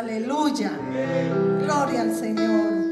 Aleluya. Gloria al Señor.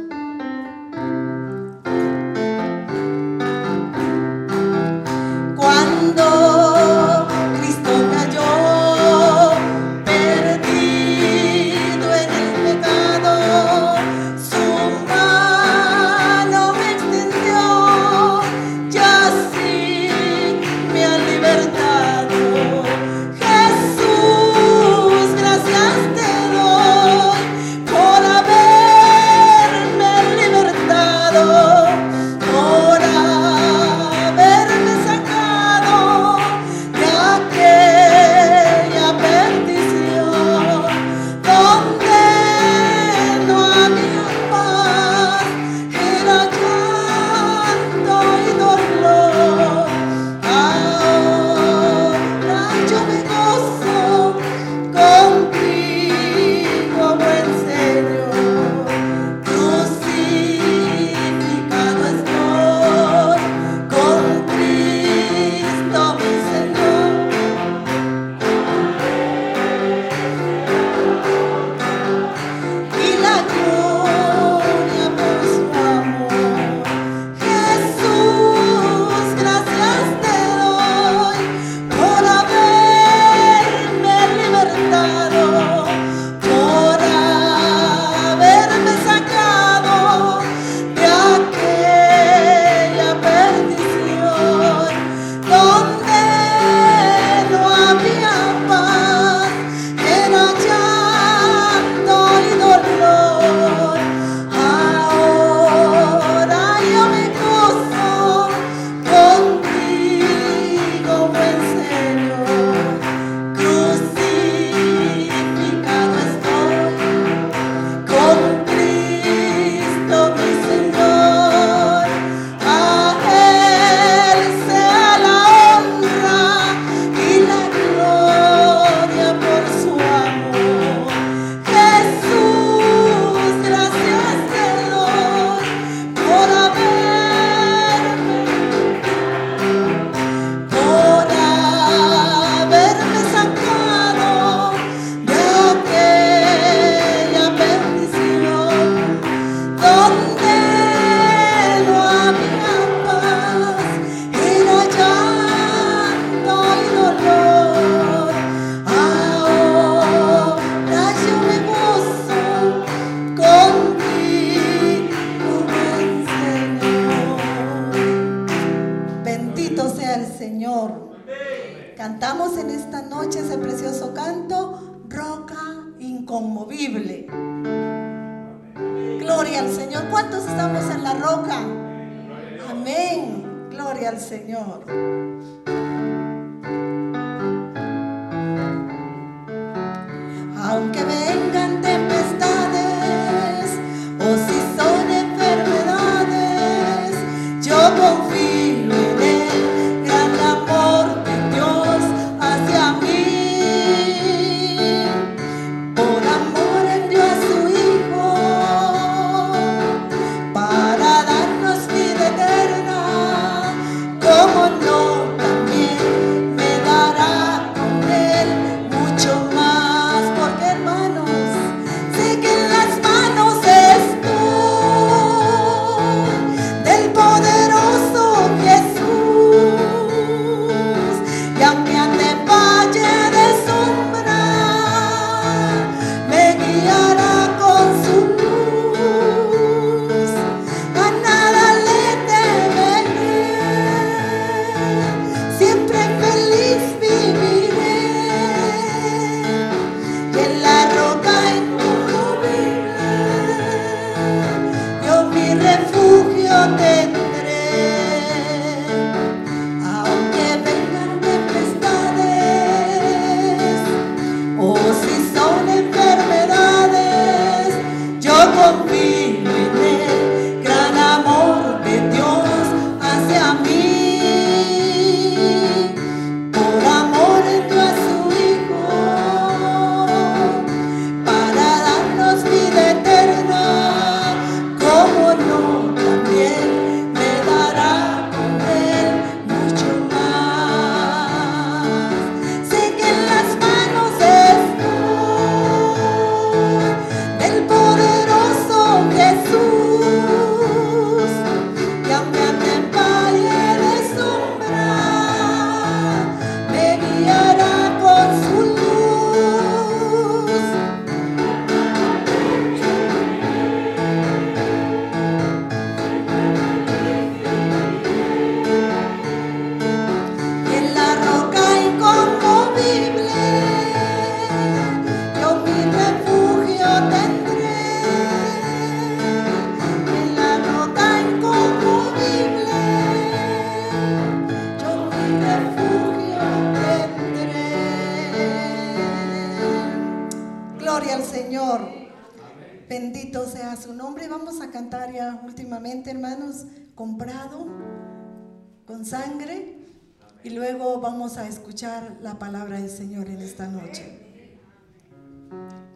La palabra del Señor en esta noche.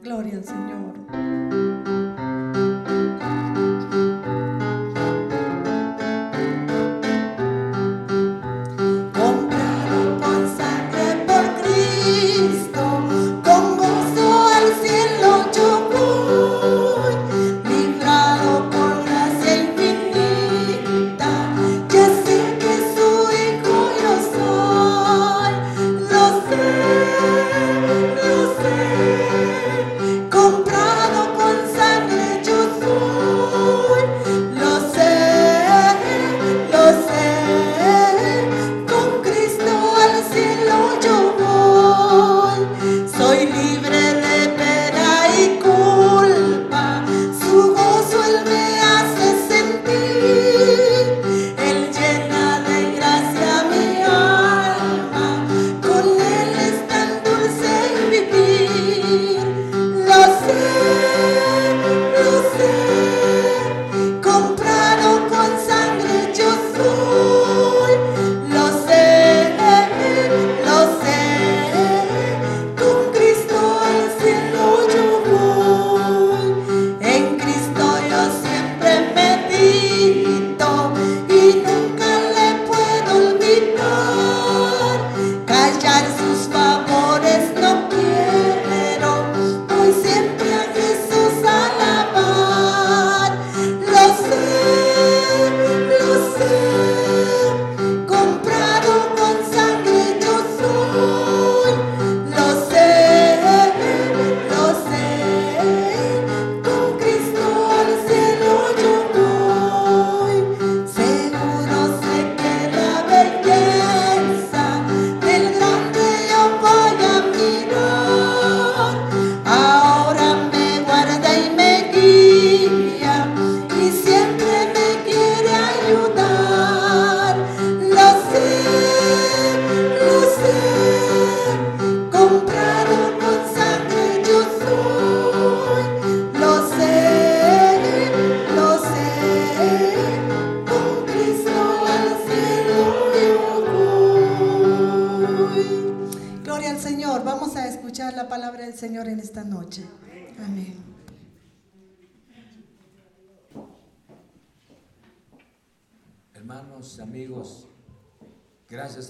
Gloria al Señor.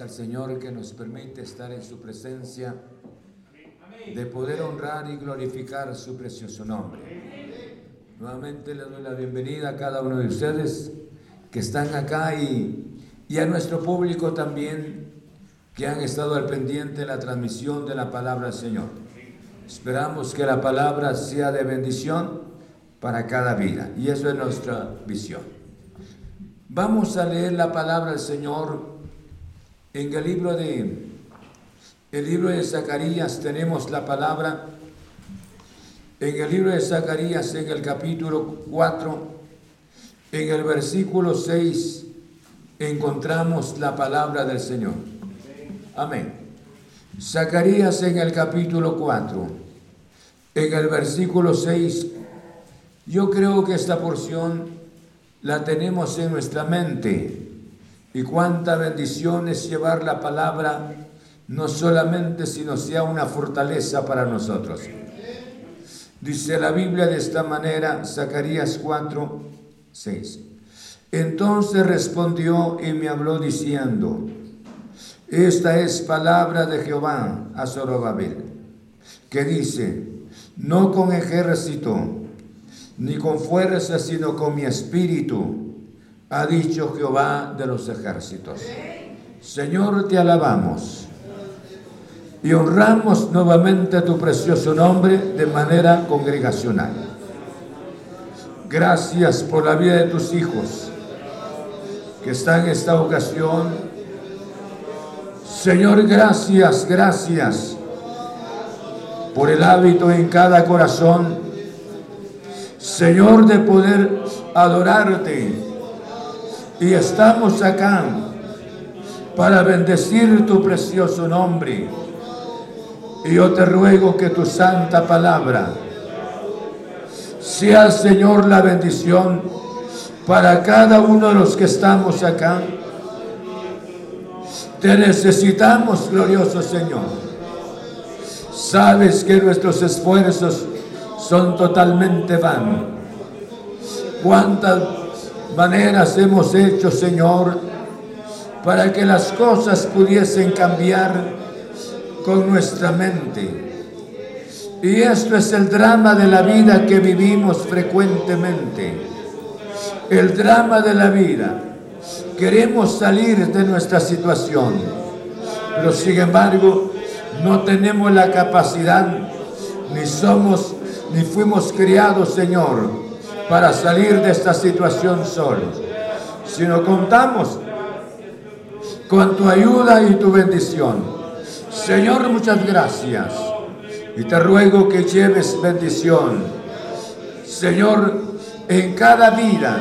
Señor que nos permite estar en su presencia, de poder honrar y glorificar su precioso nombre. Nuevamente le doy la bienvenida a cada uno de ustedes que están acá y, y a nuestro público también que han estado al pendiente de la transmisión de la palabra del Señor. Esperamos que la palabra sea de bendición para cada vida y eso es nuestra visión. Vamos a leer la palabra del Señor en el libro de el libro de Zacarías tenemos la palabra en el libro de Zacarías en el capítulo 4 En el versículo 6 encontramos la palabra del Señor. Amén. Zacarías en el capítulo 4, en el versículo 6, yo creo que esta porción la tenemos en nuestra mente. Y cuánta bendición es llevar la palabra, no solamente, sino sea una fortaleza para nosotros. Dice la Biblia de esta manera, Zacarías 4, 6. Entonces respondió y me habló diciendo, esta es palabra de Jehová a Zorobabel, que dice, no con ejército, ni con fuerza, sino con mi espíritu, ha dicho Jehová de los ejércitos. Señor, te alabamos y honramos nuevamente tu precioso nombre de manera congregacional. Gracias por la vida de tus hijos que están en esta ocasión Señor, gracias, gracias por el hábito en cada corazón, Señor, de poder adorarte. Y estamos acá para bendecir tu precioso nombre. Y yo te ruego que tu santa palabra sea, Señor, la bendición para cada uno de los que estamos acá te necesitamos, glorioso Señor. Sabes que nuestros esfuerzos son totalmente vanos. Cuántas maneras hemos hecho, Señor, para que las cosas pudiesen cambiar con nuestra mente. Y esto es el drama de la vida que vivimos frecuentemente. El drama de la vida queremos salir de nuestra situación, pero sin embargo no tenemos la capacidad, ni somos, ni fuimos criados, Señor, para salir de esta situación solos, sino contamos con tu ayuda y tu bendición. Señor, muchas gracias. Y te ruego que lleves bendición. Señor, en cada vida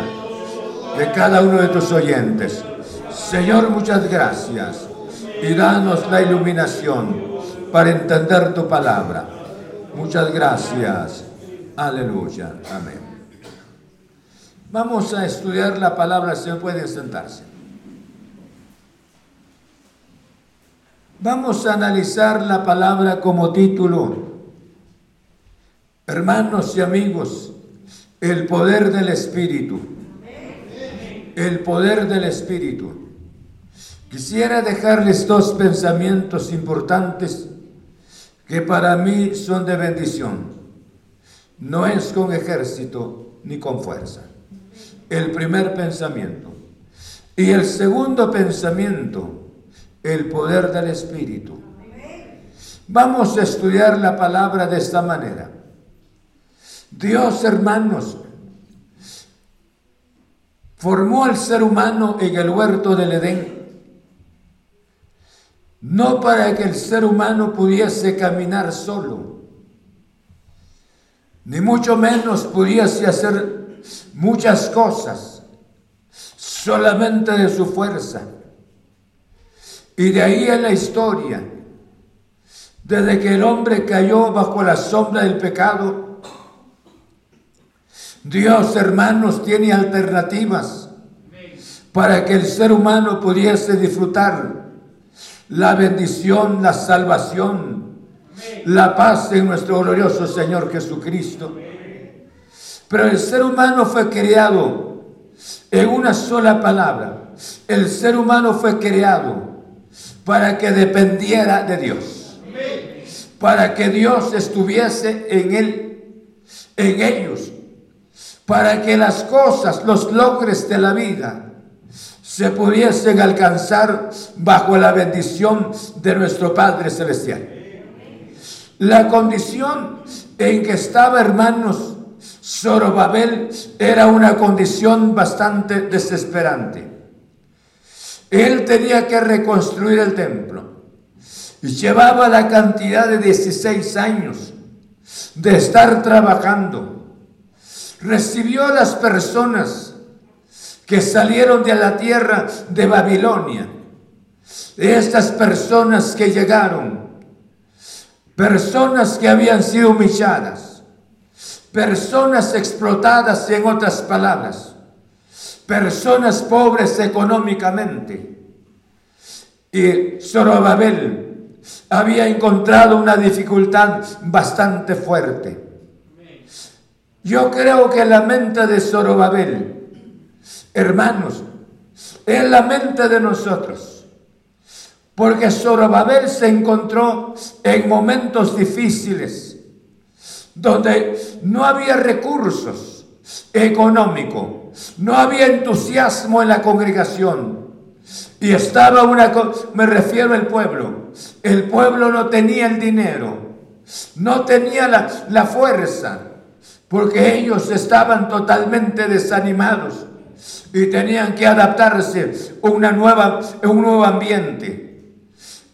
de cada uno de tus oyentes. Señor, muchas gracias y danos la iluminación para entender tu palabra. Muchas gracias. Aleluya. Amén. Vamos a estudiar la palabra, se pueden sentarse. Vamos a analizar la palabra como título. Hermanos y amigos, el poder del Espíritu el poder del Espíritu. Quisiera dejarles dos pensamientos importantes que para mí son de bendición. No es con ejército ni con fuerza. El primer pensamiento. Y el segundo pensamiento, el poder del Espíritu. Vamos a estudiar la palabra de esta manera. Dios, hermanos, formó al ser humano en el huerto del Edén, no para que el ser humano pudiese caminar solo, ni mucho menos pudiese hacer muchas cosas solamente de su fuerza. Y de ahí en la historia, desde que el hombre cayó bajo la sombra del pecado, Dios, hermanos, tiene alternativas para que el ser humano pudiese disfrutar la bendición, la salvación, la paz en nuestro glorioso Señor Jesucristo. Pero el ser humano fue creado en una sola palabra. El ser humano fue creado para que dependiera de Dios. Para que Dios estuviese en él, en ellos, para que las cosas, los logres de la vida, se pudiesen alcanzar bajo la bendición de nuestro Padre Celestial. La condición en que estaba, hermanos, Zorobabel era una condición bastante desesperante. Él tenía que reconstruir el templo y llevaba la cantidad de 16 años de estar trabajando recibió a las personas que salieron de la tierra de Babilonia. Estas personas que llegaron, personas que habían sido humilladas, personas explotadas en otras palabras, personas pobres económicamente. Y Zorobabel había encontrado una dificultad bastante fuerte. Yo creo que la mente de Zorobabel, hermanos, es la mente de nosotros. Porque Zorobabel se encontró en momentos difíciles, donde no había recursos económicos no había entusiasmo en la congregación. Y estaba una, me refiero al pueblo, el pueblo no tenía el dinero, no tenía la, la fuerza, porque ellos estaban totalmente desanimados y tenían que adaptarse a una nueva, a un nuevo ambiente.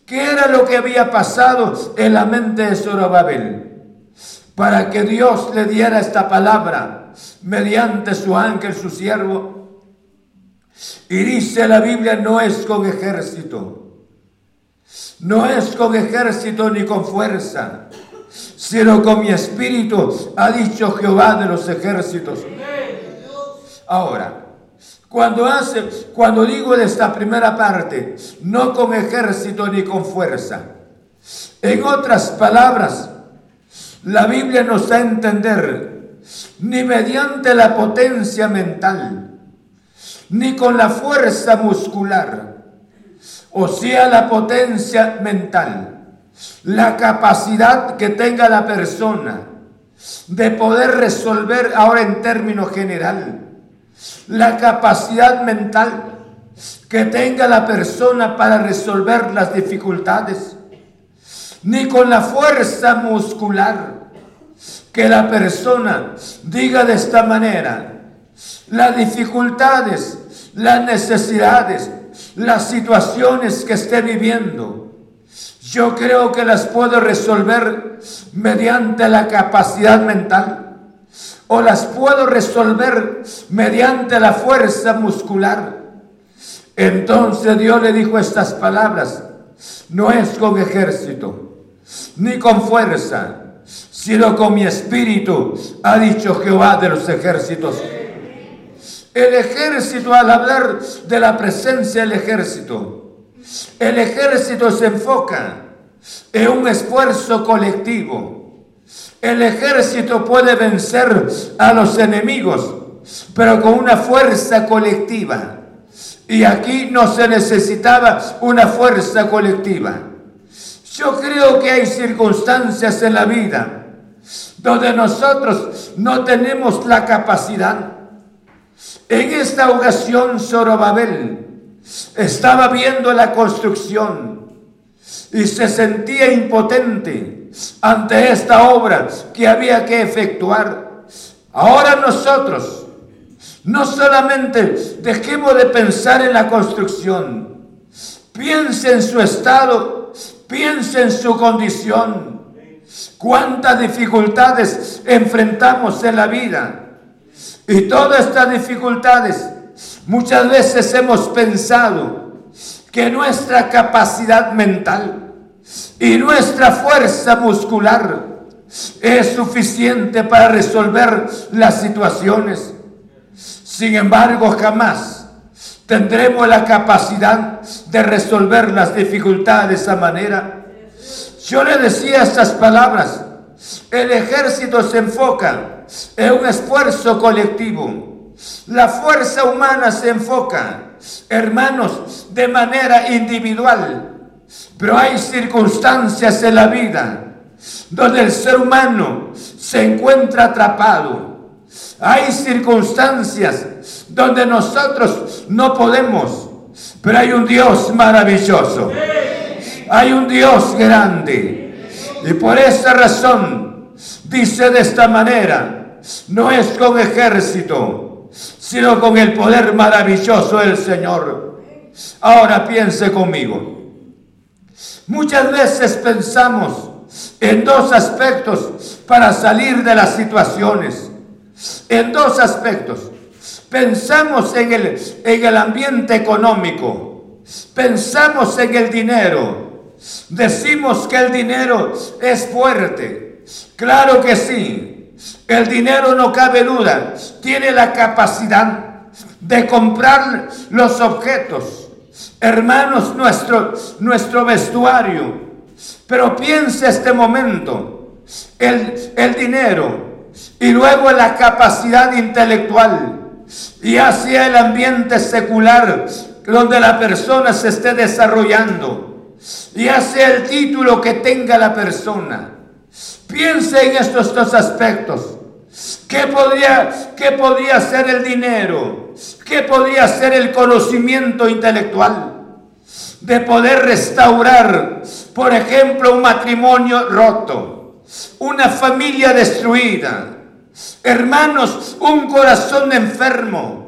¿Qué era lo que había pasado en la mente de Zorobabel? Para que Dios le diera esta palabra mediante su ángel, su siervo. Y dice la Biblia, no es con ejército, no es con ejército ni con fuerza, sino con mi espíritu, ha dicho Jehová de los ejércitos. Ahora, cuando hace, cuando digo de esta primera parte, no con ejército ni con fuerza, en otras palabras, la Biblia nos da a entender ni mediante la potencia mental, ni con la fuerza muscular, o sea, la potencia mental, la capacidad que tenga la persona de poder resolver ahora en término general, la capacidad mental que tenga la persona para resolver las dificultades, ni con la fuerza muscular, que la persona diga de esta manera, las dificultades, las necesidades, las situaciones que esté viviendo, yo creo que las puedo resolver mediante la capacidad mental o las puedo resolver mediante la fuerza muscular. Entonces Dios le dijo estas palabras, no es con ejército, ni con fuerza, sino con mi espíritu, ha dicho Jehová de los ejércitos. El ejército, al hablar de la presencia del ejército, el ejército se enfoca en un esfuerzo colectivo. El ejército puede vencer a los enemigos, pero con una fuerza colectiva. Y aquí no se necesitaba una fuerza colectiva. Yo creo que hay circunstancias en la vida donde nosotros no tenemos la capacidad. En esta ocasión Zorobabel estaba viendo la construcción y se sentía impotente ante esta obra que había que efectuar. Ahora nosotros no solamente dejemos de pensar en la construcción, piense en su estado, piense en su condición cuántas dificultades enfrentamos en la vida. Y todas estas dificultades, muchas veces hemos pensado que nuestra capacidad mental y nuestra fuerza muscular es suficiente para resolver las situaciones. Sin embargo, jamás tendremos la capacidad de resolver las dificultades de esa manera yo le decía estas palabras. El ejército se enfoca en un esfuerzo colectivo. La fuerza humana se enfoca, hermanos, de manera individual. Pero hay circunstancias en la vida donde el ser humano se encuentra atrapado. Hay circunstancias donde nosotros no podemos, pero hay un Dios maravilloso hay un Dios grande. Y por esa razón dice de esta manera, no es con ejército, sino con el poder maravilloso del Señor. Ahora piense conmigo. Muchas veces pensamos en dos aspectos para salir de las situaciones. En dos aspectos. Pensamos en el, en el ambiente económico, pensamos en el dinero, decimos que el dinero es fuerte. Claro que sí, el dinero no cabe duda, tiene la capacidad de comprar los objetos. Hermanos, nuestro, nuestro vestuario. Pero piensa este momento, el, el dinero y luego la capacidad intelectual y hacia el ambiente secular donde la persona se esté desarrollando y hacia el título que tenga la persona. Piense en estos dos aspectos. ¿Qué podría, ¿Qué podría ser el dinero? ¿Qué podría ser el conocimiento intelectual? De poder restaurar, por ejemplo, un matrimonio roto, una familia destruida, hermanos, un corazón enfermo.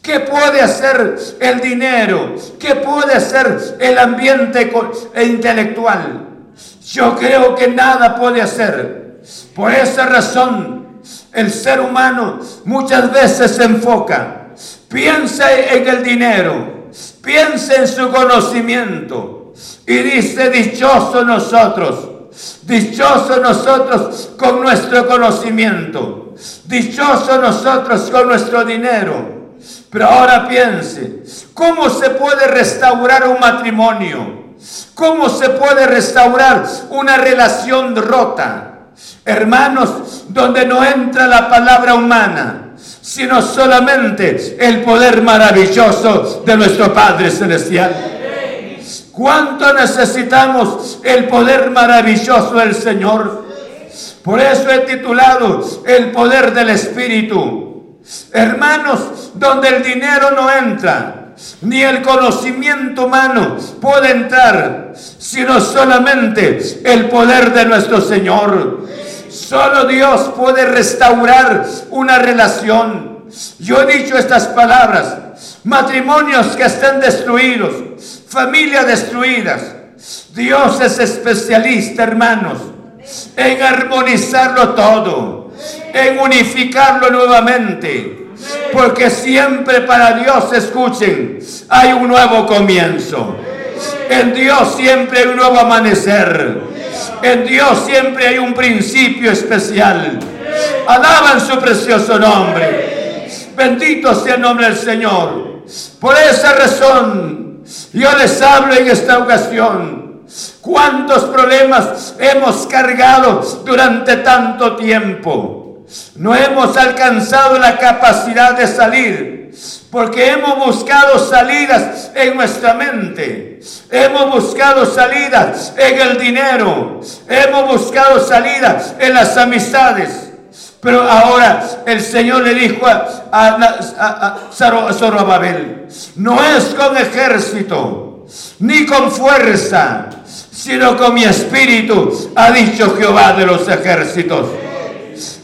¿Qué puede hacer el dinero? ¿Qué puede hacer el ambiente intelectual? Yo creo que nada puede hacer. Por esa razón, el ser humano muchas veces se enfoca, piensa en el dinero, piensa en su conocimiento y dice, dichoso nosotros, dichoso nosotros con nuestro conocimiento, dichoso nosotros con nuestro dinero. Pero ahora piense, ¿cómo se puede restaurar un matrimonio? ¿Cómo se puede restaurar una relación rota? Hermanos, donde no entra la palabra humana, sino solamente el poder maravilloso de nuestro Padre Celestial. ¿Cuánto necesitamos el poder maravilloso del Señor? Por eso he titulado El poder del Espíritu. Hermanos, donde el dinero no entra, ni el conocimiento humano puede entrar, sino solamente el poder de nuestro Señor. Solo Dios puede restaurar una relación. Yo he dicho estas palabras. Matrimonios que están destruidos, familias destruidas. Dios es especialista, hermanos, en armonizarlo todo, en unificarlo nuevamente. Porque siempre para Dios, escuchen, hay un nuevo comienzo. En Dios siempre hay un nuevo amanecer. En Dios siempre hay un principio especial. Alaban su precioso nombre. Bendito sea el nombre del Señor. Por esa razón, yo les hablo en esta ocasión. ¿Cuántos problemas hemos cargado durante tanto tiempo? No hemos alcanzado la capacidad de salir porque hemos buscado salidas en nuestra mente. Hemos buscado salidas en el dinero. Hemos buscado salidas en las amistades. Pero ahora el Señor le dijo a, a, Zorobabel, no es con ejército, ni con fuerza, sino con mi espíritu, ha dicho Jehová de los ejércitos.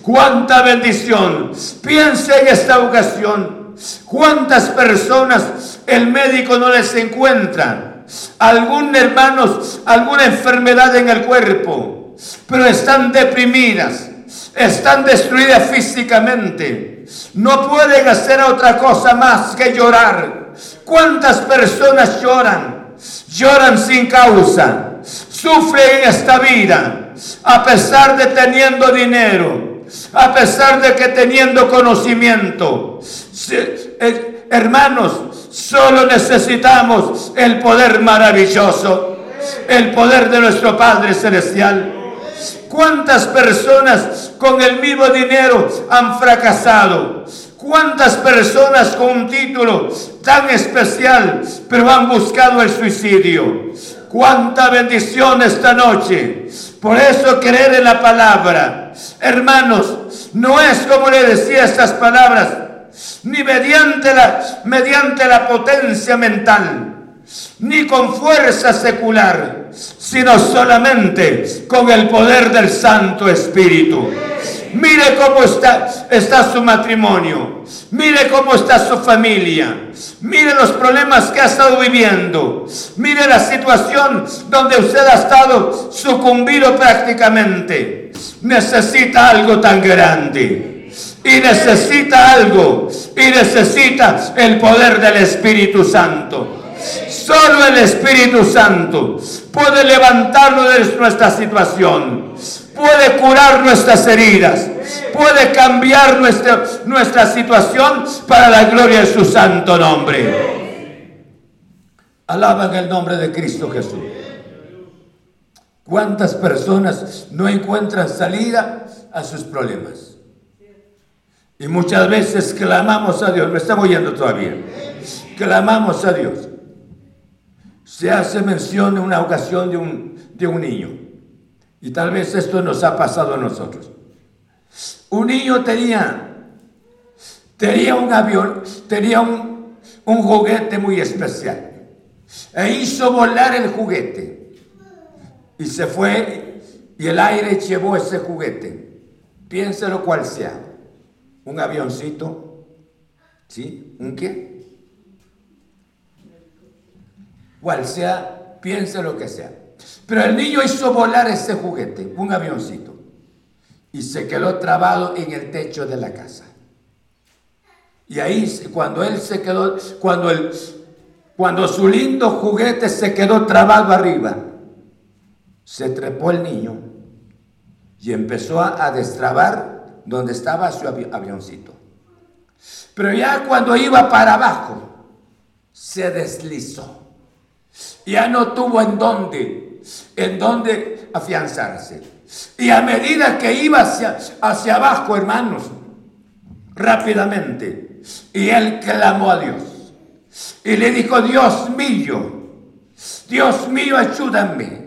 Cuánta bendición. Piense en esta ocasión ¿Cuántas personas el médico no les encuentra? Algún hermanos, alguna enfermedad en el cuerpo, pero están deprimidas, están destruidas físicamente. No pueden hacer otra cosa más que llorar. ¿Cuántas personas lloran? Lloran sin causa. Sufren en esta vida, a pesar de teniendo dinero, a pesar de que teniendo conocimiento, eh, hermanos, solo necesitamos el poder maravilloso, el poder de nuestro Padre Celestial. ¿Cuántas personas con el mismo dinero han fracasado? ¿Cuántas personas con un título tan especial pero han buscado el suicidio? Cuánta bendición esta noche. Por eso creer en la palabra. Hermanos, no es como le decía estas palabras ni mediante la, mediante la potencia mental, ni con fuerza secular, sino solamente con el poder del Santo Espíritu. Mire cómo está, está su matrimonio. Mire cómo está su familia. Mire los problemas que ha estado viviendo. Mire la situación donde usted ha estado sucumbido prácticamente. Necesita algo tan grande y necesita algo y necesita el poder del Espíritu Santo. Solo el Espíritu Santo puede levantarlo de nuestra situación, puede curar nuestras heridas, puede cambiar nuestra, nuestra situación para la gloria de su santo nombre. Alaban el nombre de Cristo Jesús. ¿Cuántas personas no encuentran salida a sus problemas? Y muchas veces clamamos a Dios, me estamos oyendo todavía, clamamos a Dios. Se hace mención en una ocasión de un, de un niño. Y tal vez esto nos ha pasado a nosotros. Un niño tenía, tenía un avión, tenía un, juguete muy especial. E hizo volar el juguete. Y se fue y el aire llevó ese juguete. Piénselo cual sea. Un avioncito. ¿Sí? ¿Un qué? cual sea, piense lo que sea. Pero el niño hizo volar ese juguete, un avioncito, y se quedó trabado en el techo de la casa. Y ahí, cuando él se quedó, cuando, el, cuando su lindo juguete se quedó trabado arriba, se trepó el niño y empezó a, destrabar donde estaba su avioncito. Pero ya cuando iba para abajo, se deslizó ya no tuvo en dónde, en dónde afianzarse. Y a medida que iba hacia, hacia abajo, hermanos, rápidamente, y él clamó a Dios. Y le dijo, Dios mío, Dios mío, ayúdame.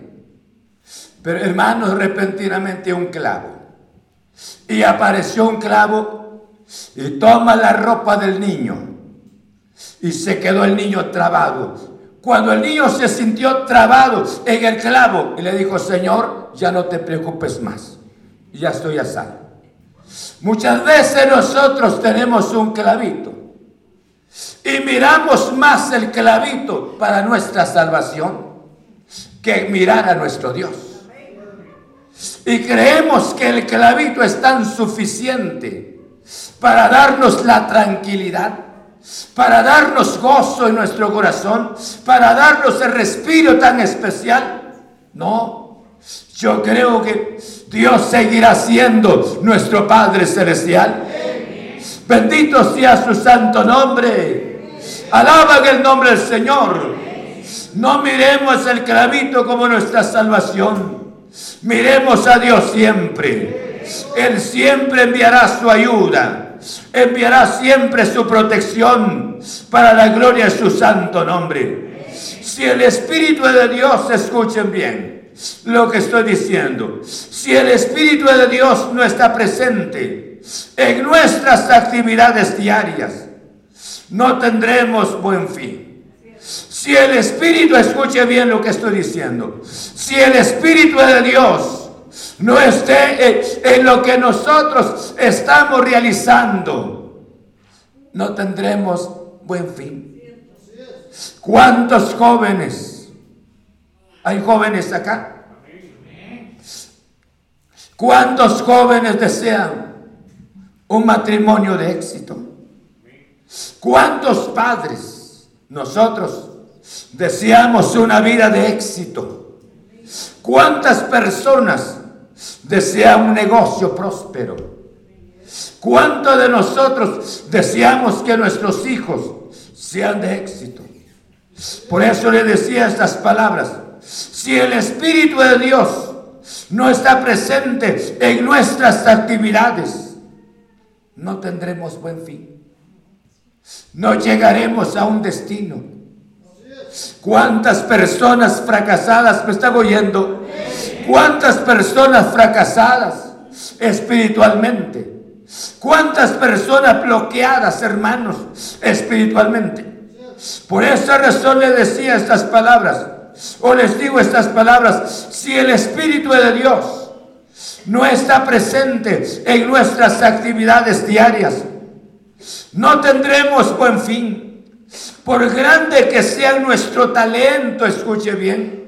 Pero hermanos, repentinamente un clavo. Y apareció un clavo y toma la ropa del niño. Y se quedó el niño trabado cuando el niño se sintió trabado en el clavo y le dijo, Señor, ya no te preocupes más, ya estoy a salvo. Muchas veces nosotros tenemos un clavito y miramos más el clavito para nuestra salvación que mirar a nuestro Dios. Y creemos que el clavito es tan suficiente para darnos la tranquilidad para darnos gozo en nuestro corazón, para darnos el respiro tan especial. No, yo creo que Dios seguirá siendo nuestro Padre Celestial. Bendito sea su santo nombre. Alaban el nombre del Señor. No miremos el clavito como nuestra salvación. Miremos a Dios siempre. Él siempre enviará su ayuda enviará siempre su protección para la gloria de su santo nombre. Si el Espíritu de Dios, escuchen bien lo que estoy diciendo, si el Espíritu de Dios no está presente en nuestras actividades diarias, no tendremos buen fin. Si el Espíritu, escuche bien lo que estoy diciendo, si el Espíritu de Dios no esté en lo que nosotros estamos realizando, no tendremos buen fin. ¿Cuántos jóvenes? ¿Hay jóvenes acá? ¿Cuántos jóvenes desean un matrimonio de éxito? ¿Cuántos padres nosotros deseamos una vida de éxito? ¿Cuántas personas desea un negocio próspero. ¿Cuántos de nosotros deseamos que nuestros hijos sean de éxito? Por eso le decía estas palabras. Si el Espíritu de Dios no está presente en nuestras actividades, no tendremos buen fin. No llegaremos a un destino. ¿Cuántas personas fracasadas me están oyendo? ¿Cuántas personas fracasadas espiritualmente? ¿Cuántas personas bloqueadas, hermanos, espiritualmente? Por esa razón le decía estas palabras, o les digo estas palabras, si el Espíritu de Dios no está presente en nuestras actividades diarias, no tendremos buen fin. Por grande que sea nuestro talento, escuche bien,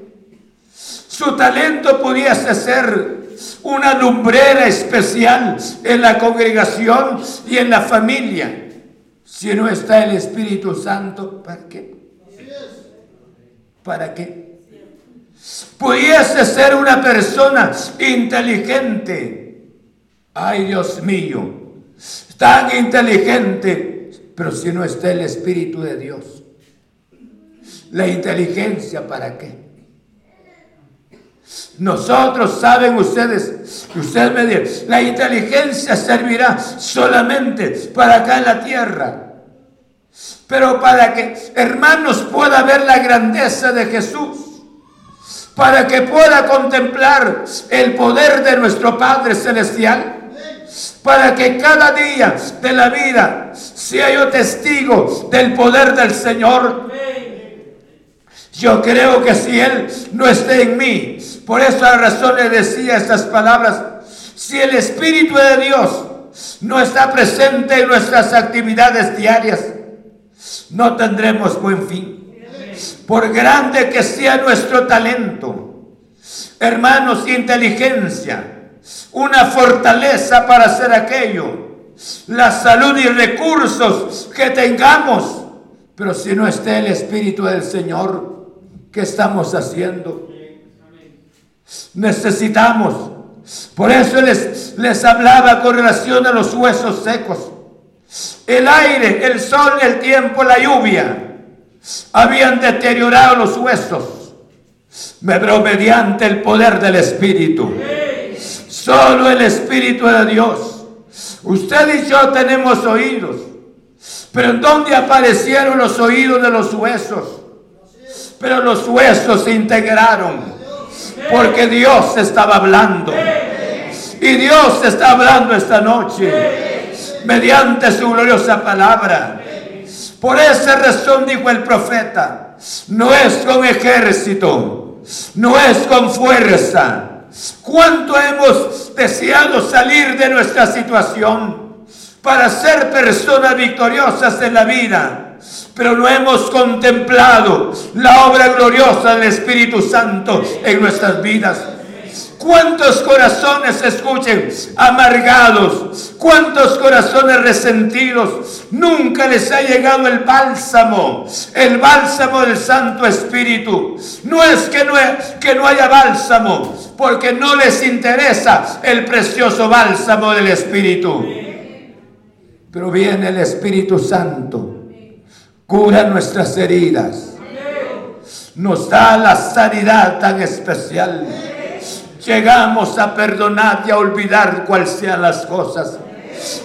su talento pudiese ser una lumbrera especial en la congregación y en la familia. Si no está el Espíritu Santo, ¿para qué? ¿Para qué? Pudiese ser una persona inteligente. Ay, Dios mío, tan inteligente, pero si no está el Espíritu de Dios, la inteligencia, ¿para qué? Nosotros saben ustedes, usted me dice, la inteligencia servirá solamente para acá en la tierra. Pero para que hermanos pueda ver la grandeza de Jesús, para que pueda contemplar el poder de nuestro Padre Celestial, para que cada día de la vida sea yo testigo del poder del Señor. Yo creo que si Él no está en mí, por esa razón le decía estas palabras, si el Espíritu de Dios no está presente en nuestras actividades diarias, no tendremos buen fin. Por grande que sea nuestro talento, hermanos, inteligencia, una fortaleza para hacer aquello, la salud y recursos que tengamos, pero si no está el Espíritu del Señor, ¿Qué estamos haciendo? Necesitamos. Por eso les, les hablaba con relación a los huesos secos. El aire, el sol, el tiempo, la lluvia habían deteriorado los huesos. Pero mediante el poder del Espíritu. Solo el Espíritu de Dios. Usted y yo tenemos oídos. Pero ¿en dónde aparecieron los oídos de los huesos? Pero los huesos se integraron porque Dios estaba hablando. Y Dios está hablando esta noche mediante su gloriosa palabra. Por esa razón dijo el profeta, no es con ejército, no es con fuerza. ¿Cuánto hemos deseado salir de nuestra situación para ser personas victoriosas en la vida? Pero no hemos contemplado la obra gloriosa del Espíritu Santo en nuestras vidas. ¿Cuántos corazones escuchen amargados? ¿Cuántos corazones resentidos? Nunca les ha llegado el bálsamo, el bálsamo del Santo Espíritu. No es que no, que no haya bálsamo, porque no les interesa el precioso bálsamo del Espíritu. Pero viene el Espíritu Santo cura nuestras heridas, nos da la sanidad tan especial. Llegamos a perdonar y a olvidar cuáles sean las cosas.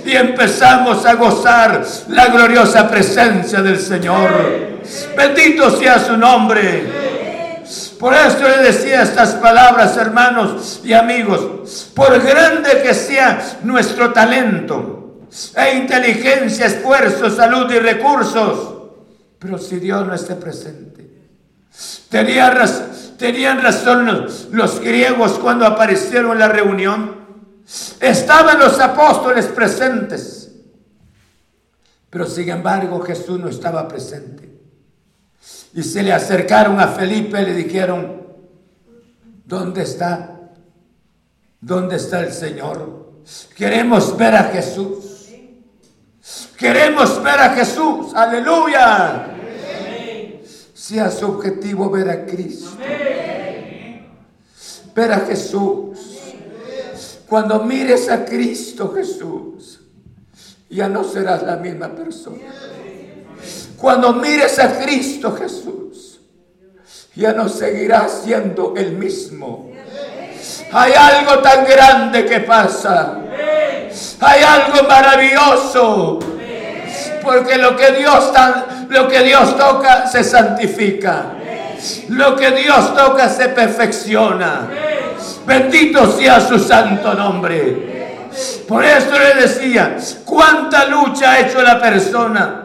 Y empezamos a gozar la gloriosa presencia del Señor. Bendito sea su nombre. Por eso le decía estas palabras, hermanos y amigos. Por grande que sea nuestro talento, e inteligencia, esfuerzo, salud y recursos, pero si Dios no esté presente. tenían razón los, los griegos cuando aparecieron en la reunión. Estaban los apóstoles presentes. Pero sin embargo Jesús no estaba presente. Y se le acercaron a Felipe y le dijeron, ¿dónde está? ¿Dónde está el Señor? Queremos ver a Jesús. Queremos ver a Jesús. Aleluya. Sea su objetivo ver a Cristo. Ver a Jesús. Cuando mires a Cristo Jesús, ya no serás la misma persona. Cuando mires a Cristo Jesús, ya no seguirás siendo el mismo. Hay algo tan grande que pasa. Hay algo maravilloso porque lo que Dios, lo que Dios toca se santifica. Lo que Dios toca se perfecciona. Bendito sea su santo nombre. Por eso le decía, cuánta lucha ha hecho la persona,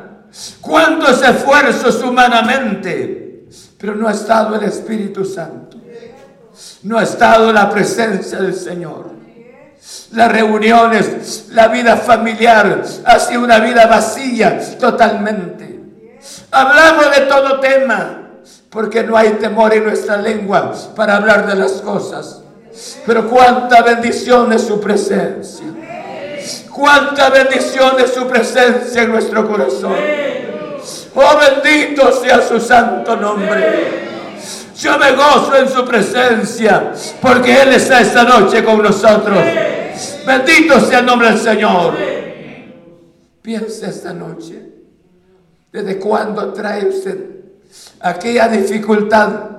cuántos esfuerzos humanamente, pero no ha estado el Espíritu Santo, no ha estado la presencia del Señor las reuniones, la vida familiar ha sido una vida vacía totalmente. Hablamos de todo tema porque no hay temor en nuestra lengua para hablar de las cosas. Pero cuánta bendición es su presencia. Cuánta bendición es su presencia en nuestro corazón. Oh bendito sea su santo nombre. Yo me gozo en su presencia porque Él está esta noche con nosotros. Bendito sea el nombre del Señor. Piensa esta noche. ¿Desde cuándo trae usted aquella dificultad?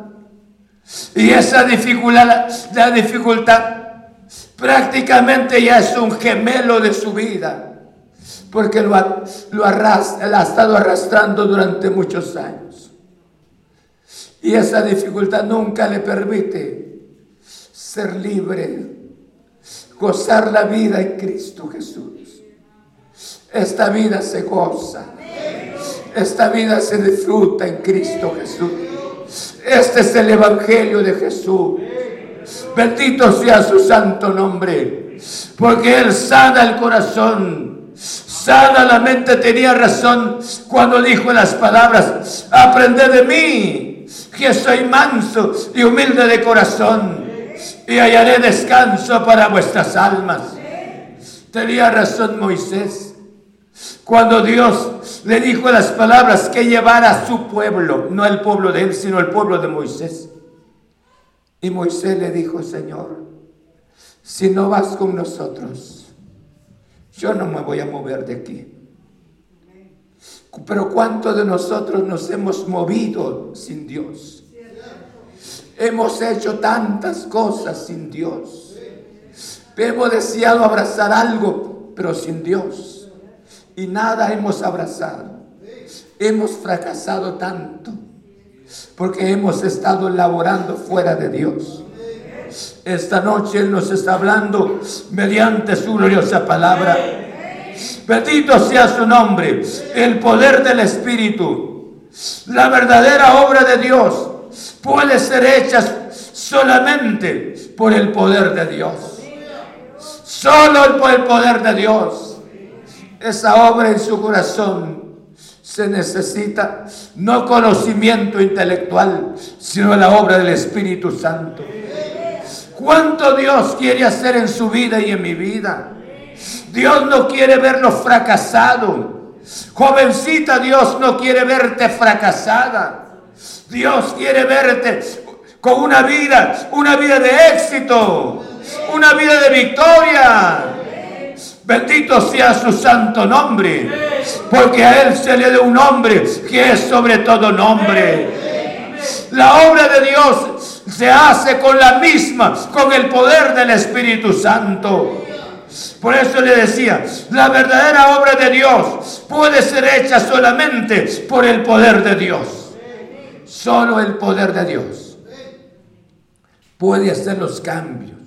Y esa dificultad, la dificultad prácticamente ya es un gemelo de su vida. Porque lo ha, lo arrastra, la ha estado arrastrando durante muchos años. Y esa dificultad nunca le permite ser libre, gozar la vida en Cristo Jesús. Esta vida se goza. Esta vida se disfruta en Cristo Jesús. Este es el Evangelio de Jesús. Bendito sea su santo nombre. Porque Él sana el corazón. Sana la mente. Tenía razón cuando dijo las palabras. Aprended de mí. Que soy manso y humilde de corazón. Y hallaré descanso para vuestras almas. Tenía razón Moisés. Cuando Dios le dijo las palabras que llevara a su pueblo, no el pueblo de él, sino el pueblo de Moisés. Y Moisés le dijo, Señor, si no vas con nosotros, yo no me voy a mover de aquí. Pero ¿cuántos de nosotros nos hemos movido sin Dios? Hemos hecho tantas cosas sin Dios. Hemos deseado abrazar algo, pero sin Dios y nada hemos abrazado. Hemos fracasado tanto porque hemos estado laborando fuera de Dios. Esta noche Él nos está hablando mediante su gloriosa palabra. Bendito sea su nombre, el poder del Espíritu. La verdadera obra de Dios puede ser hecha solamente por el poder de Dios. Solo por el poder de Dios esa obra en su corazón, se necesita no conocimiento intelectual, sino la obra del Espíritu Santo. ¿Cuánto Dios quiere hacer en su vida y en mi vida? Dios no quiere vernos fracasado. Jovencita, Dios no quiere verte fracasada. Dios quiere verte con una vida, una vida de éxito, una vida de victoria. Bendito sea su santo nombre, porque a Él se le da un nombre que es sobre todo nombre. La obra de Dios se hace con la misma, con el poder del Espíritu Santo. Por eso le decía, la verdadera obra de Dios puede ser hecha solamente por el poder de Dios. Solo el poder de Dios puede hacer los cambios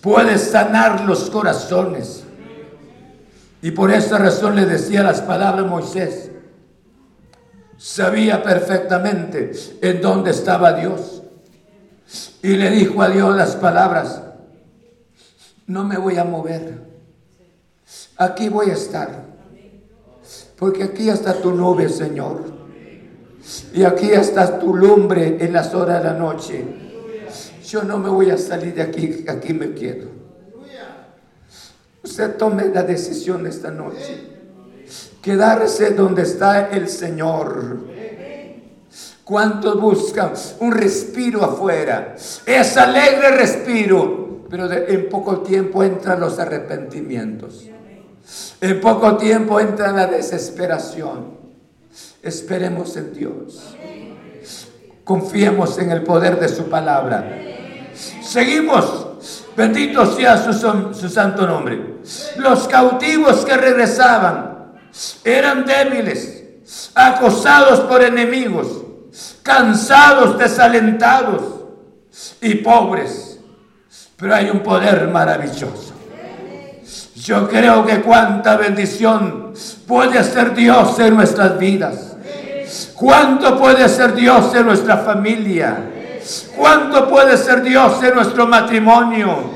puede sanar los corazones. Y por esa razón le decía las palabras Moisés. Sabía perfectamente en dónde estaba Dios. Y le dijo a Dios las palabras, no me voy a mover. Aquí voy a estar. Porque aquí está tu nube, Señor. Y aquí está tu lumbre en las horas de la noche yo no me voy a salir de aquí, aquí me quedo. Usted tome la decisión esta noche. Quedarse donde está el Señor. ¿Cuántos buscan un respiro afuera? Es alegre respiro, pero en poco tiempo entran los arrepentimientos. En poco tiempo entra la desesperación. Esperemos en Dios. Confiemos en el poder de su palabra. Seguimos. Bendito sea su, santo nombre. Los cautivos que regresaban eran débiles, acosados por enemigos, cansados, desalentados y pobres. Pero hay un poder maravilloso. Yo creo que cuánta bendición puede hacer Dios en nuestras vidas. Cuánto puede hacer Dios en nuestra familia. ¿Cuánto puede ser Dios en nuestro matrimonio?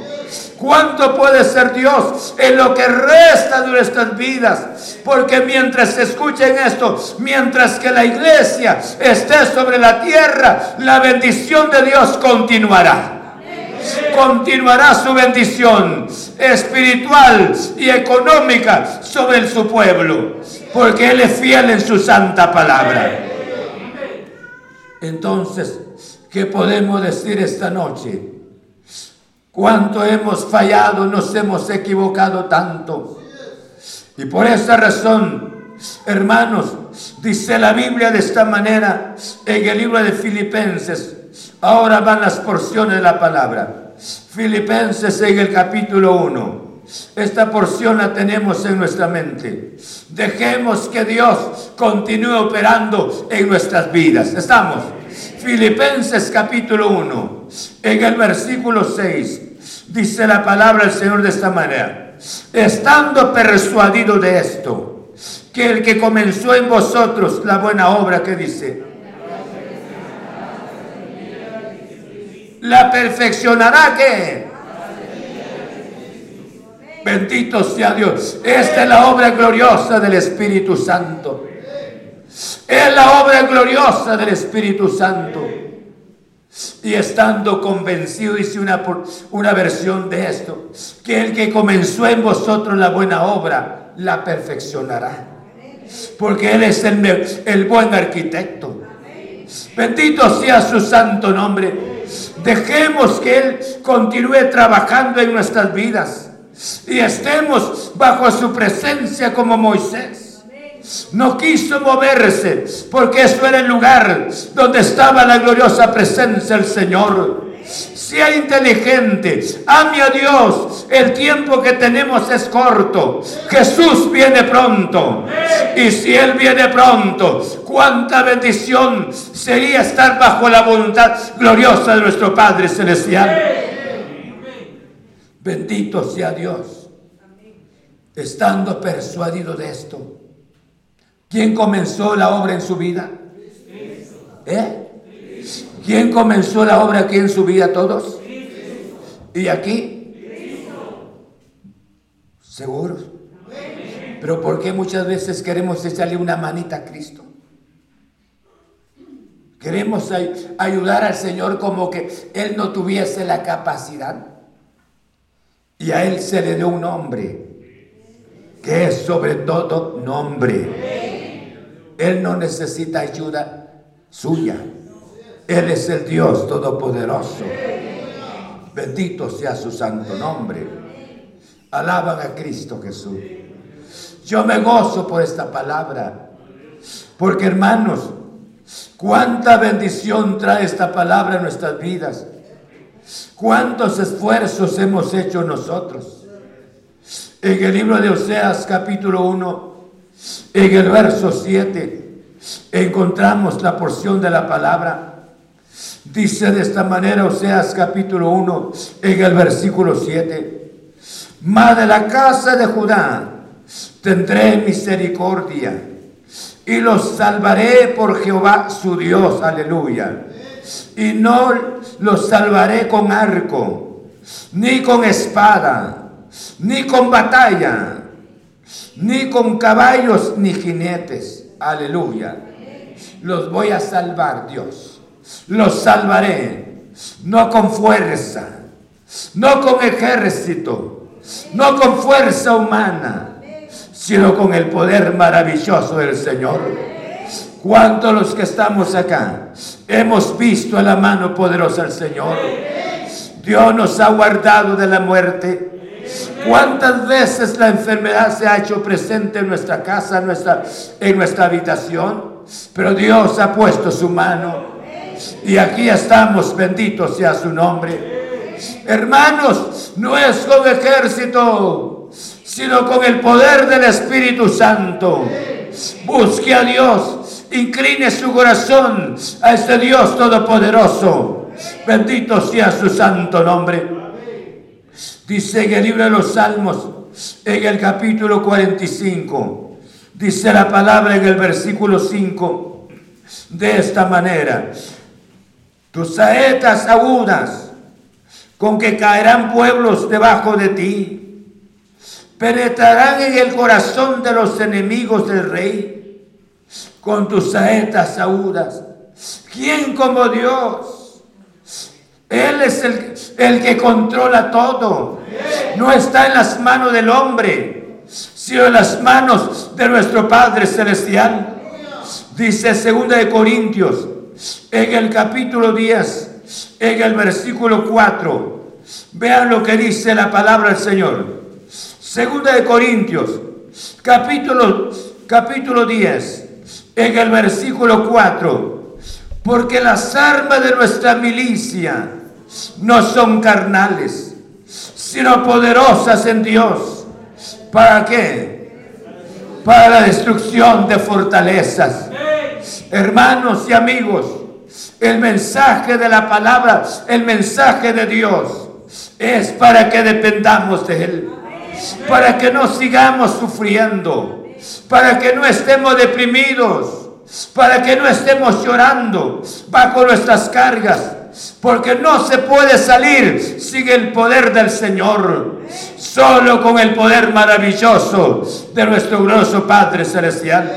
¿Cuánto puede ser Dios en lo que resta de nuestras vidas? Porque mientras escuchen esto, mientras que la iglesia esté sobre la tierra, la bendición de Dios continuará. continuará su bendición espiritual y económica sobre su pueblo, porque Él es fiel en su santa palabra. Entonces, ¿qué podemos decir esta noche? ¿Cuánto hemos fallado, nos hemos equivocado tanto? Y por esa razón, hermanos, dice la Biblia de esta manera en el libro de Filipenses. Ahora van las porciones de la palabra. Filipenses en el capítulo 1. Esta porción la tenemos en nuestra mente. Dejemos que Dios continúe operando en nuestras vidas. ¿Estamos? Filipenses capítulo 1, en el versículo 6, dice la palabra del Señor de esta manera. Estando persuadido de esto, que el que comenzó en vosotros la buena obra que dice, la perfeccionará que Bendito sea Dios. Esta es la obra gloriosa del Espíritu Santo. Es la obra gloriosa del Espíritu Santo. Y estando convencido, dice una, una versión de esto, que el que comenzó en vosotros la buena obra, la perfeccionará. Porque Él es el, el buen arquitecto. Bendito sea su santo nombre. Dejemos que Él continúe trabajando en nuestras vidas y estemos bajo su presencia como Moisés. No quiso moverse porque eso era el lugar donde estaba la gloriosa presencia del Señor. Sea inteligente, ame a Dios. El tiempo que tenemos es corto. Jesús viene pronto. Y si Él viene pronto, cuánta bendición sería estar bajo la voluntad gloriosa de nuestro Padre Celestial. Bendito sea Dios. Estando persuadido de esto ¿Quién comenzó la obra en su vida? ¿Eh? ¿Quién comenzó la obra aquí en su vida todos? ¿Y aquí? ¿Seguros? Pero ¿por qué muchas veces queremos echarle una manita a Cristo? Queremos ayudar al Señor como que Él no tuviese la capacidad. Y a Él se le dio un nombre, que es sobre todo nombre. Él no necesita ayuda suya. Él es el Dios Todopoderoso. Bendito sea su santo nombre. Alaban a Cristo Jesús. Yo me gozo por esta palabra. Porque hermanos, cuánta bendición trae esta palabra a nuestras vidas. Cuántos esfuerzos hemos hecho nosotros. En el libro de Oseas capítulo 1 en el verso 7 encontramos la porción de la palabra. Dice de esta manera Oseas capítulo 1 en el versículo 7. Mas de la casa de Judá tendré misericordia y los salvaré por Jehová su Dios. Aleluya. Y no los salvaré con arco, ni con espada, ni con batalla ni con caballos ni jinetes. Aleluya. Los voy a salvar, Dios. Los salvaré. No con fuerza, no con ejército, no con fuerza humana, sino con el poder maravilloso del Señor. ¿Cuántos los que estamos acá hemos visto la mano poderosa del Señor? Dios nos ha guardado de la muerte. ¿Cuántas veces la enfermedad se ha hecho presente en nuestra casa, en nuestra, en nuestra habitación? Pero Dios ha puesto su mano. Y aquí estamos, bendito sea su nombre. Hermanos, no es con ejército, sino con el poder del Espíritu Santo. Busque a Dios, incline su corazón a este Dios todopoderoso. Bendito sea su santo nombre. Dice en el libro de los Salmos, en el capítulo 45, dice la palabra en el versículo 5, de esta manera, tus saetas agudas, con que caerán pueblos debajo de ti, penetrarán en el corazón de los enemigos del rey, con tus saetas agudas. ¿Quién como Dios? Él es el, el que controla todo. No está en las manos del hombre, sino en las manos de nuestro Padre Celestial. Dice 2 de Corintios, en el capítulo 10, en el versículo 4. Vean lo que dice la palabra del Señor. Segunda de Corintios, capítulo, capítulo 10, en el versículo 4. Porque las armas de nuestra milicia no son carnales, sino poderosas en Dios. ¿Para qué? Para la destrucción de fortalezas. Hermanos y amigos, el mensaje de la palabra, el mensaje de Dios, es para que dependamos de Él. Para que no sigamos sufriendo. Para que no estemos deprimidos. Para que no estemos llorando bajo nuestras cargas porque no se puede salir sin el poder del Señor, solo con el poder maravilloso de nuestro glorioso Padre Celestial.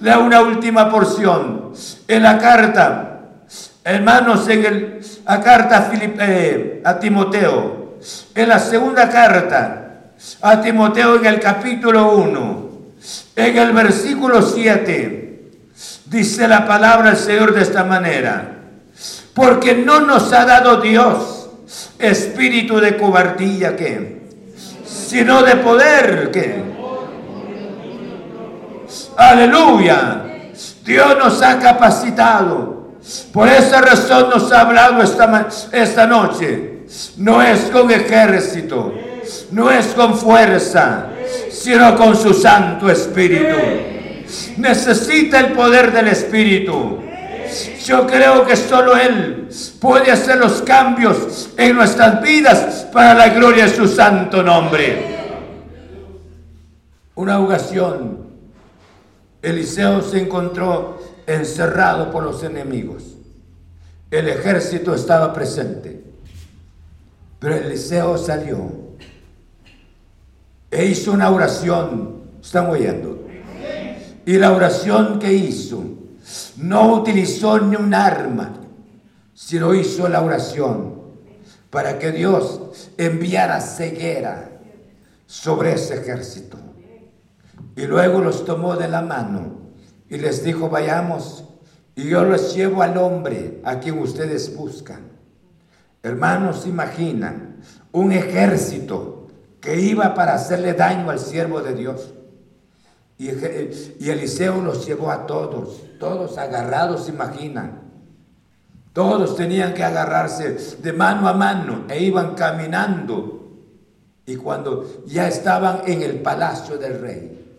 La una última porción en la carta, hermanos, en el, la carta a, eh, a Timoteo, en la segunda carta a Timoteo en el capítulo 1, en el versículo 7, dice la palabra del Señor de esta manera. Porque no nos ha dado Dios espíritu de cobardía que, sino de poder que. Aleluya. Dios nos ha capacitado. Por esa razón nos ha hablado esta, esta noche. No es con ejército, no es con fuerza, sino con su Santo Espíritu. Necesita el poder del Espíritu. Yo creo que solo Él puede hacer los cambios en nuestras vidas para la gloria de su santo nombre. Una ocasión, Eliseo se encontró encerrado por los enemigos. El ejército estaba presente, pero Eliseo salió e hizo una oración. ¿Están oyendo? Y la oración que hizo no utilizó ni un arma, sino hizo la oración para que Dios enviara ceguera sobre ese ejército. Y luego los tomó de la mano y les dijo, vayamos y yo los llevo al hombre a quien ustedes buscan. Hermanos, imaginan un ejército que iba para hacerle daño al siervo de Dios. Y, Eliseo los llevó a todos, todos agarrados, imaginan. Todos tenían que agarrarse de mano a mano e iban caminando. Y cuando ya estaban en el palacio del rey,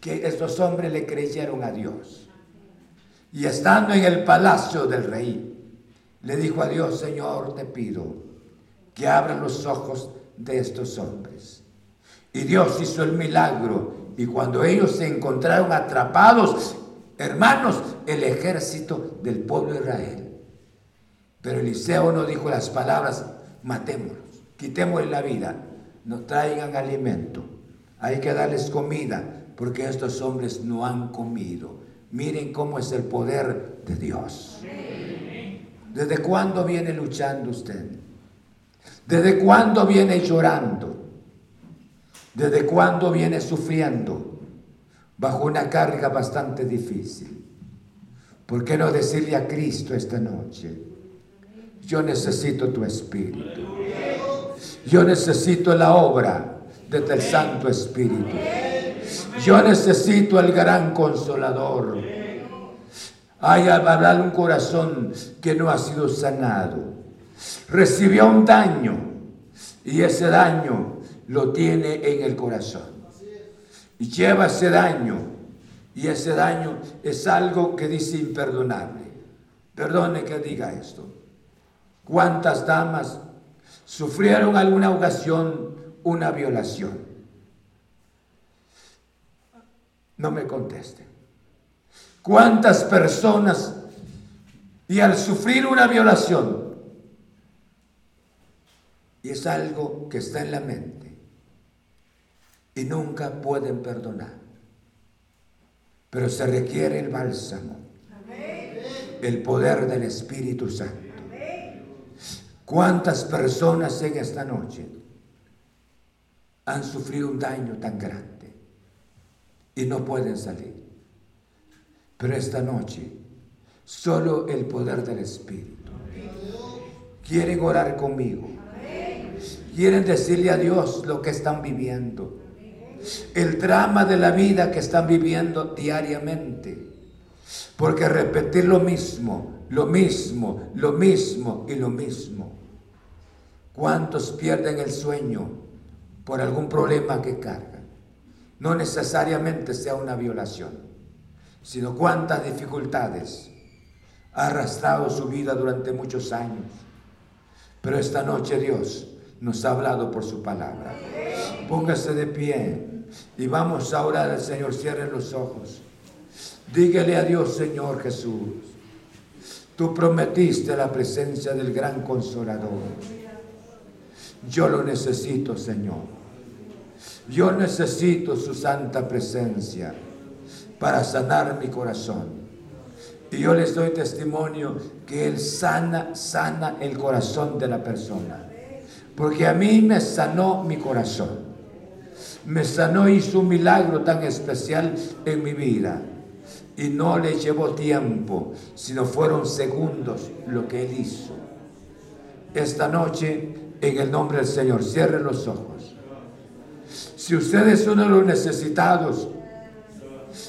que estos hombres le creyeron a Dios. Y estando en el palacio del rey, le dijo a Dios, Señor, te pido que abran los ojos de estos hombres. Y Dios hizo el milagro y cuando ellos se encontraron atrapados, hermanos, el ejército del pueblo de Israel. Pero Eliseo no dijo las palabras, matémoslos, quitémosle la vida, no traigan alimento, hay que darles comida, porque estos hombres no han comido. Miren cómo es el poder de Dios. ¿Desde cuándo viene luchando usted? ¿Desde cuándo viene llorando? ¿Desde cuándo viene sufriendo bajo una carga bastante difícil? ¿Por qué no decirle a Cristo esta noche, yo necesito tu Espíritu? Yo necesito la obra de el Santo Espíritu. Yo necesito el gran consolador. Hay hablar un corazón que no ha sido sanado. Recibió un daño y ese daño lo tiene en el corazón. Y lleva ese daño. Y ese daño es algo que dice imperdonable. Perdone que diga esto. ¿Cuántas damas sufrieron alguna ocasión una violación? No me contesten. ¿Cuántas personas y al sufrir una violación, y es algo que está en la mente, y nunca pueden perdonar. Pero se requiere el bálsamo, el poder del Espíritu Santo. ¿Cuántas personas en esta noche han sufrido un daño tan grande y no pueden salir? Pero esta noche, solo el poder del Espíritu. Quieren orar conmigo. Quieren decirle a Dios lo que están viviendo. El drama de la vida que están viviendo diariamente. Porque repetir lo mismo, lo mismo, lo mismo y lo mismo. ¿Cuántos pierden el sueño por algún problema que cargan? No necesariamente sea una violación, sino cuántas dificultades ha arrastrado su vida durante muchos años. Pero esta noche Dios nos ha hablado por su palabra. Póngase de pie y vamos a orar al Señor. Cierre los ojos. Dígale a Dios, Señor Jesús. Tú prometiste la presencia del gran consolador. Yo lo necesito, Señor. Yo necesito su santa presencia para sanar mi corazón. Y yo les doy testimonio que Él sana, sana el corazón de la persona. Porque a mí me sanó mi corazón. Me sanó, hizo un milagro tan especial en mi vida. Y no le llevó tiempo, sino fueron segundos lo que Él hizo. Esta noche, en el nombre del Señor, cierre los ojos. Si usted es uno de los necesitados,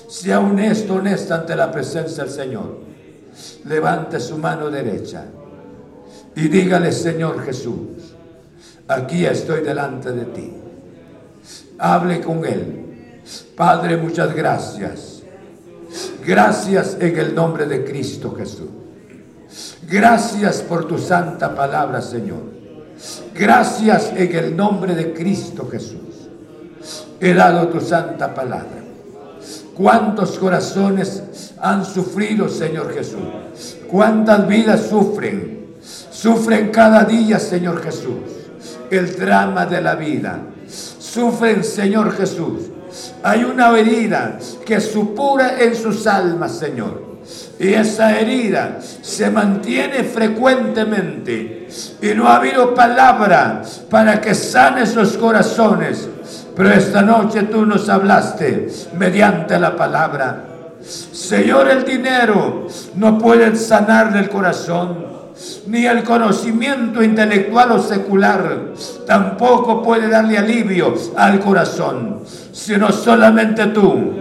sea honesto, honesto ante la presencia del Señor. Levante su mano derecha y dígale, Señor Jesús, aquí estoy delante de ti. Hable con Él. Padre, muchas gracias. Gracias en el nombre de Cristo Jesús. Gracias por tu santa palabra, Señor. Gracias en el nombre de Cristo Jesús. He dado tu santa palabra. ¿Cuántos corazones han sufrido, Señor Jesús? ¿Cuántas vidas sufren? Sufren cada día, Señor Jesús, el drama de la vida. Sufren, Señor Jesús. Hay una herida que supura en sus almas, Señor. Y esa herida se mantiene frecuentemente. Y no ha habido palabra para que sane esos corazones pero esta noche tú nos hablaste mediante la palabra. Señor, el dinero no puede sanar el corazón, ni el conocimiento intelectual o secular tampoco puede darle alivio al corazón, sino solamente tú,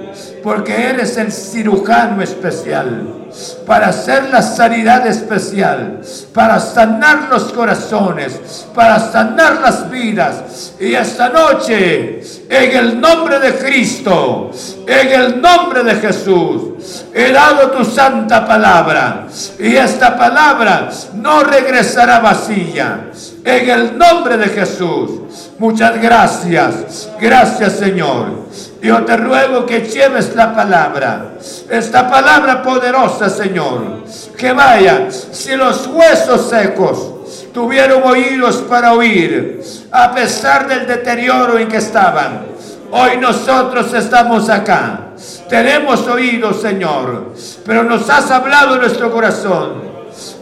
porque eres el cirujano especial para hacer la sanidad especial, para sanar los corazones, para sanar las vidas. Y esta noche, en el nombre de Cristo, en el nombre de Jesús, he dado tu santa palabra. Y esta palabra no regresará vacía. En el nombre de Jesús. Muchas gracias. Gracias Señor. Yo te ruego que lleves la palabra, esta palabra poderosa, Señor, que vaya, si los huesos secos tuvieron oídos para oír, a pesar del deterioro en que estaban, hoy nosotros estamos acá. Tenemos oídos, Señor, pero nos has hablado en nuestro corazón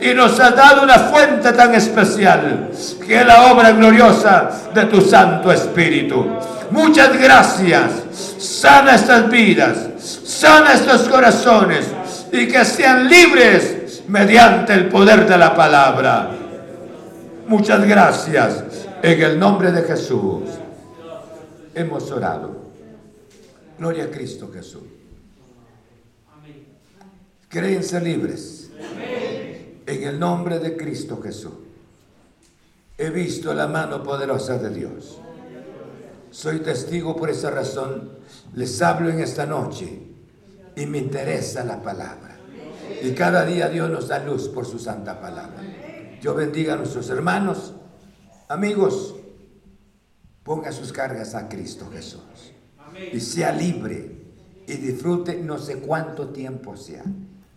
y nos has dado una fuente tan especial que es la obra gloriosa de tu Santo Espíritu. Muchas gracias. Sana estas vidas, sana estos corazones y que sean libres mediante el poder de la palabra. Muchas gracias. En el nombre de Jesús hemos orado. Gloria a Cristo Jesús. Créense libres. En el nombre de Cristo Jesús. He visto la mano poderosa de Dios. Soy testigo por esa razón. Les hablo en esta noche y me interesa la palabra. Y cada día Dios nos da luz por su santa palabra. Yo bendiga a nuestros hermanos, amigos, ponga sus cargas a Cristo Jesús. Y sea libre y disfrute no sé cuánto tiempo sea.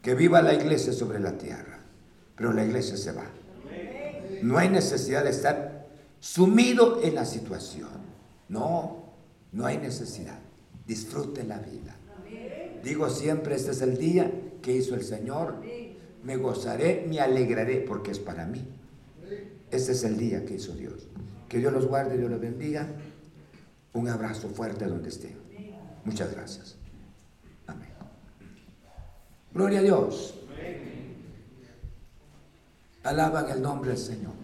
Que viva la iglesia sobre la tierra. Pero la iglesia se va. No hay necesidad de estar sumido en la situación. No, no hay necesidad. Disfrute la vida. Digo siempre, este es el día que hizo el Señor. Me gozaré, me alegraré porque es para mí. Este es el día que hizo Dios. Que Dios los guarde Dios los bendiga. Un abrazo fuerte donde esté. Muchas gracias. Amén. Gloria a Dios. Alaban el nombre del Señor.